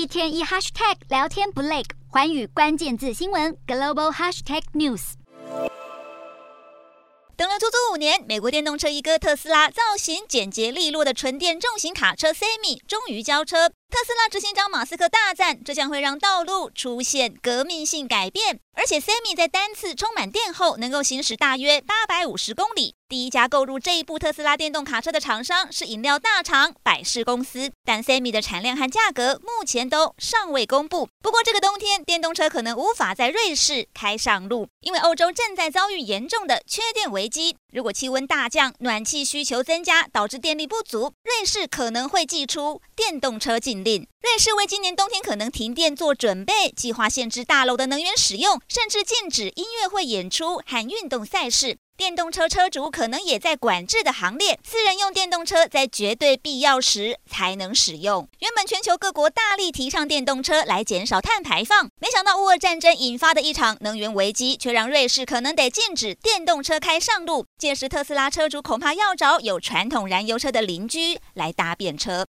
一天一 hashtag 聊天不累，寰宇关键字新闻 global hashtag news。等了足足五年，美国电动车一哥特斯拉造型简洁利落的纯电重型卡车 Semi 终于交车。特斯拉执行长马斯克大赞，这将会让道路出现革命性改变。而且，Semi 在单次充满电后能够行驶大约八百五十公里。第一家购入这一部特斯拉电动卡车的厂商是饮料大厂百事公司，但 Semi 的产量和价格目前都尚未公布。不过，这个冬天电动车可能无法在瑞士开上路，因为欧洲正在遭遇严重的缺电危机。如果气温大降，暖气需求增加，导致电力不足，瑞士可能会祭出电动车禁令。瑞士为今年冬天可能停电做准备，计划限制大楼的能源使用，甚至禁止音乐会演出和运动赛事。电动车车主可能也在管制的行列，私人用电动车在绝对必要时才能使用。原本全球各国大力提倡电动车来减少碳排放，没想到乌俄战争引发的一场能源危机，却让瑞士可能得禁止电动车开上路。届时特斯拉车主恐怕要找有传统燃油车的邻居来搭便车。